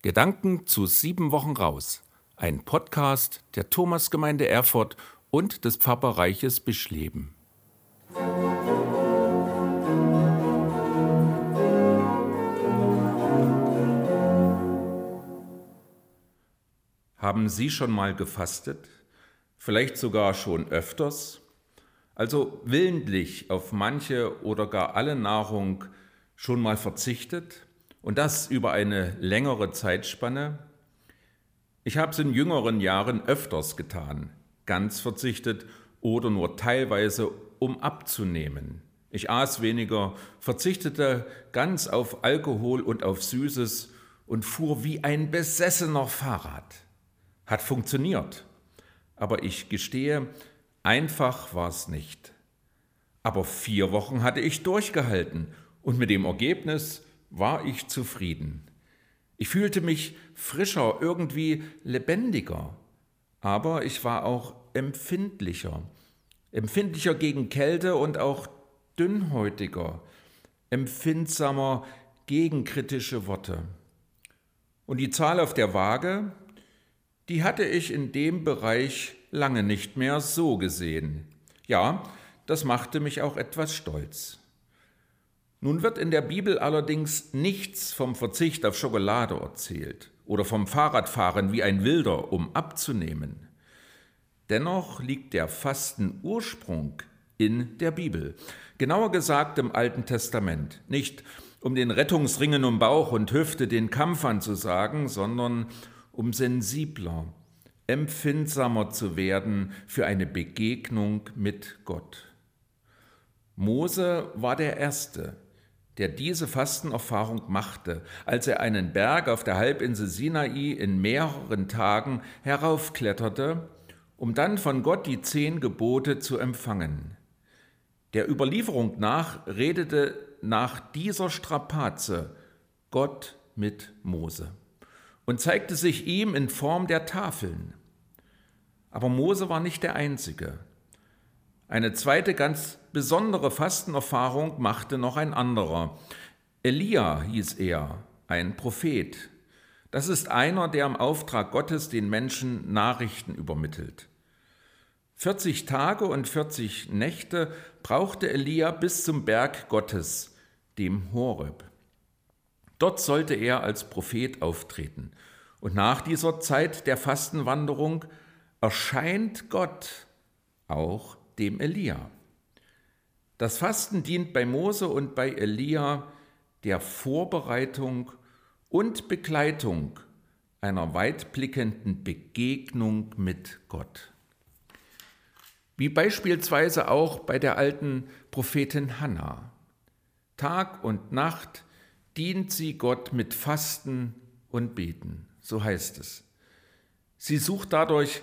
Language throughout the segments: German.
Gedanken zu sieben Wochen raus. Ein Podcast der Thomasgemeinde Erfurt und des Pfarrbereiches Bischleben. Haben Sie schon mal gefastet? Vielleicht sogar schon öfters? Also willentlich auf manche oder gar alle Nahrung schon mal verzichtet? Und das über eine längere Zeitspanne? Ich habe es in jüngeren Jahren öfters getan, ganz verzichtet oder nur teilweise, um abzunehmen. Ich aß weniger, verzichtete ganz auf Alkohol und auf Süßes und fuhr wie ein besessener Fahrrad. Hat funktioniert, aber ich gestehe, einfach war es nicht. Aber vier Wochen hatte ich durchgehalten und mit dem Ergebnis war ich zufrieden. Ich fühlte mich frischer, irgendwie lebendiger, aber ich war auch empfindlicher, empfindlicher gegen Kälte und auch dünnhäutiger, empfindsamer gegen kritische Worte. Und die Zahl auf der Waage, die hatte ich in dem Bereich lange nicht mehr so gesehen. Ja, das machte mich auch etwas stolz. Nun wird in der Bibel allerdings nichts vom Verzicht auf Schokolade erzählt oder vom Fahrradfahren wie ein Wilder, um abzunehmen. Dennoch liegt der Fastenursprung in der Bibel, genauer gesagt im Alten Testament, nicht um den Rettungsringen um Bauch und Hüfte den Kampf anzusagen, sondern um sensibler, empfindsamer zu werden für eine Begegnung mit Gott. Mose war der Erste, der diese Fastenerfahrung machte, als er einen Berg auf der Halbinsel Sinai in mehreren Tagen heraufkletterte, um dann von Gott die zehn Gebote zu empfangen. Der Überlieferung nach redete nach dieser Strapaze Gott mit Mose und zeigte sich ihm in Form der Tafeln. Aber Mose war nicht der Einzige. Eine zweite ganz besondere Fastenerfahrung machte noch ein anderer. Elia hieß er, ein Prophet. Das ist einer, der im Auftrag Gottes den Menschen Nachrichten übermittelt. 40 Tage und 40 Nächte brauchte Elia bis zum Berg Gottes, dem Horeb. Dort sollte er als Prophet auftreten. Und nach dieser Zeit der Fastenwanderung erscheint Gott auch dem Elia. Das Fasten dient bei Mose und bei Elia der Vorbereitung und Begleitung einer weitblickenden Begegnung mit Gott. Wie beispielsweise auch bei der alten Prophetin Hannah. Tag und Nacht dient sie Gott mit Fasten und Beten, so heißt es. Sie sucht dadurch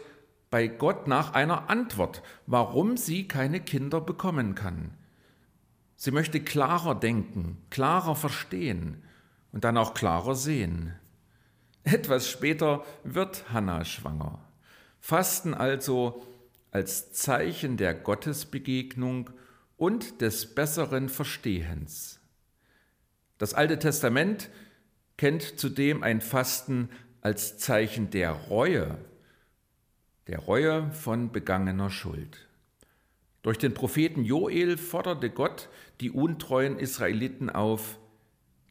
bei Gott nach einer Antwort, warum sie keine Kinder bekommen kann. Sie möchte klarer denken, klarer verstehen und dann auch klarer sehen. Etwas später wird Hannah schwanger. Fasten also als Zeichen der Gottesbegegnung und des besseren Verstehens. Das Alte Testament kennt zudem ein Fasten als Zeichen der Reue der Reue von begangener Schuld. Durch den Propheten Joel forderte Gott die untreuen Israeliten auf,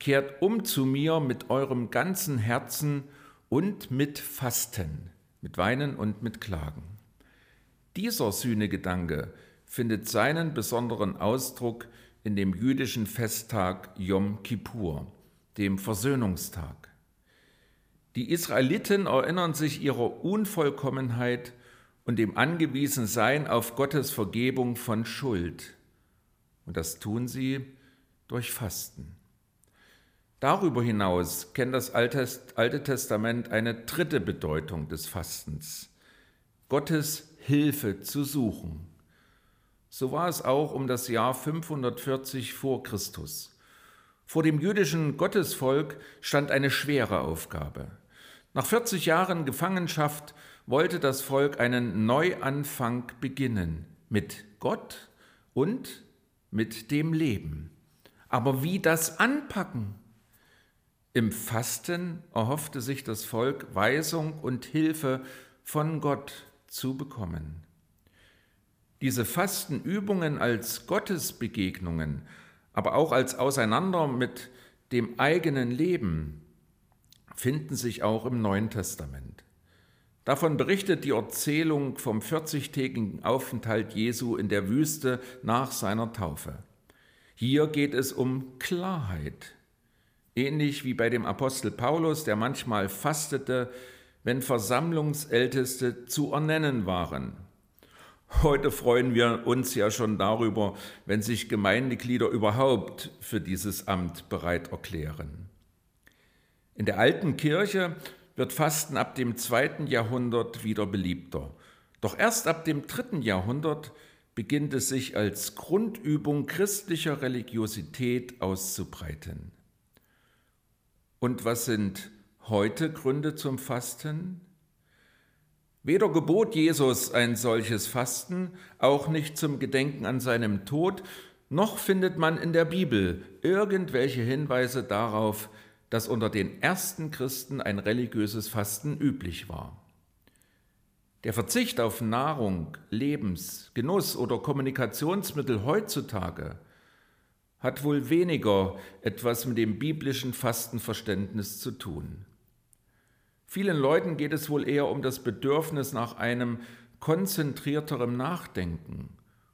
kehrt um zu mir mit eurem ganzen Herzen und mit Fasten, mit Weinen und mit Klagen. Dieser Sühnegedanke findet seinen besonderen Ausdruck in dem jüdischen Festtag Yom Kippur, dem Versöhnungstag. Die Israeliten erinnern sich ihrer Unvollkommenheit und dem Angewiesensein auf Gottes Vergebung von Schuld. Und das tun sie durch Fasten. Darüber hinaus kennt das Alte Testament eine dritte Bedeutung des Fastens, Gottes Hilfe zu suchen. So war es auch um das Jahr 540 vor Christus. Vor dem jüdischen Gottesvolk stand eine schwere Aufgabe. Nach 40 Jahren Gefangenschaft wollte das Volk einen Neuanfang beginnen mit Gott und mit dem Leben. Aber wie das anpacken? Im Fasten erhoffte sich das Volk Weisung und Hilfe von Gott zu bekommen. Diese Fastenübungen als Gottesbegegnungen, aber auch als Auseinander mit dem eigenen Leben, finden sich auch im Neuen Testament. Davon berichtet die Erzählung vom 40-tägigen Aufenthalt Jesu in der Wüste nach seiner Taufe. Hier geht es um Klarheit, ähnlich wie bei dem Apostel Paulus, der manchmal fastete, wenn Versammlungsälteste zu ernennen waren. Heute freuen wir uns ja schon darüber, wenn sich Gemeindeglieder überhaupt für dieses Amt bereit erklären. In der alten Kirche wird Fasten ab dem zweiten Jahrhundert wieder beliebter. Doch erst ab dem dritten Jahrhundert beginnt es sich als Grundübung christlicher Religiosität auszubreiten. Und was sind heute Gründe zum Fasten? Weder gebot Jesus ein solches Fasten, auch nicht zum Gedenken an seinem Tod, noch findet man in der Bibel irgendwelche Hinweise darauf, dass unter den ersten Christen ein religiöses Fasten üblich war. Der Verzicht auf Nahrung, Lebens, Genuss oder Kommunikationsmittel heutzutage hat wohl weniger etwas mit dem biblischen Fastenverständnis zu tun. Vielen Leuten geht es wohl eher um das Bedürfnis nach einem konzentrierterem Nachdenken,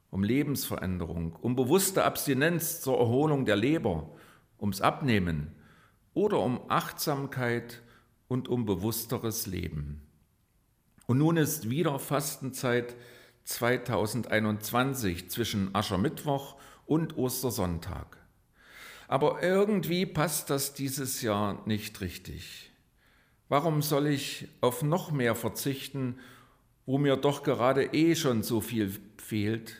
um Lebensveränderung, um bewusste Abstinenz zur Erholung der Leber, ums Abnehmen oder um Achtsamkeit und um bewussteres Leben. Und nun ist wieder Fastenzeit 2021 zwischen Aschermittwoch und Ostersonntag. Aber irgendwie passt das dieses Jahr nicht richtig. Warum soll ich auf noch mehr verzichten, wo mir doch gerade eh schon so viel fehlt?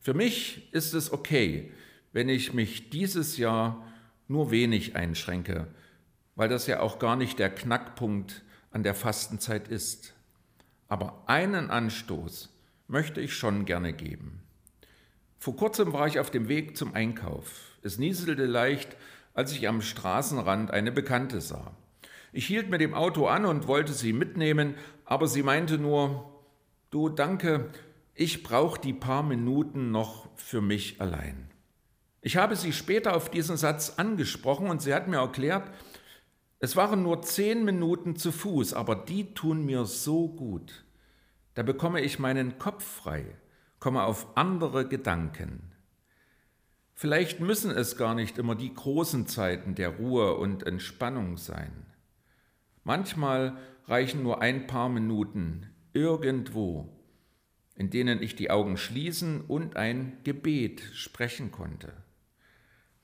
Für mich ist es okay, wenn ich mich dieses Jahr nur wenig einschränke, weil das ja auch gar nicht der Knackpunkt an der Fastenzeit ist. Aber einen Anstoß möchte ich schon gerne geben. Vor kurzem war ich auf dem Weg zum Einkauf. Es nieselte leicht, als ich am Straßenrand eine Bekannte sah. Ich hielt mit dem Auto an und wollte sie mitnehmen, aber sie meinte nur, du danke, ich brauche die paar Minuten noch für mich allein. Ich habe sie später auf diesen Satz angesprochen und sie hat mir erklärt, es waren nur zehn Minuten zu Fuß, aber die tun mir so gut. Da bekomme ich meinen Kopf frei, komme auf andere Gedanken. Vielleicht müssen es gar nicht immer die großen Zeiten der Ruhe und Entspannung sein. Manchmal reichen nur ein paar Minuten irgendwo, in denen ich die Augen schließen und ein Gebet sprechen konnte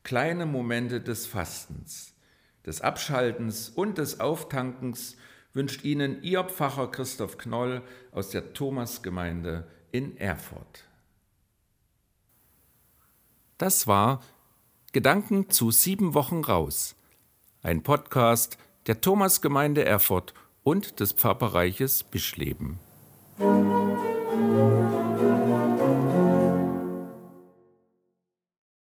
kleine Momente des Fastens, des Abschaltens und des Auftankens wünscht Ihnen Ihr Pfarrer Christoph Knoll aus der Thomasgemeinde in Erfurt. Das war Gedanken zu sieben Wochen raus, ein Podcast der Thomasgemeinde Erfurt und des Pfarrbereiches Bischleben.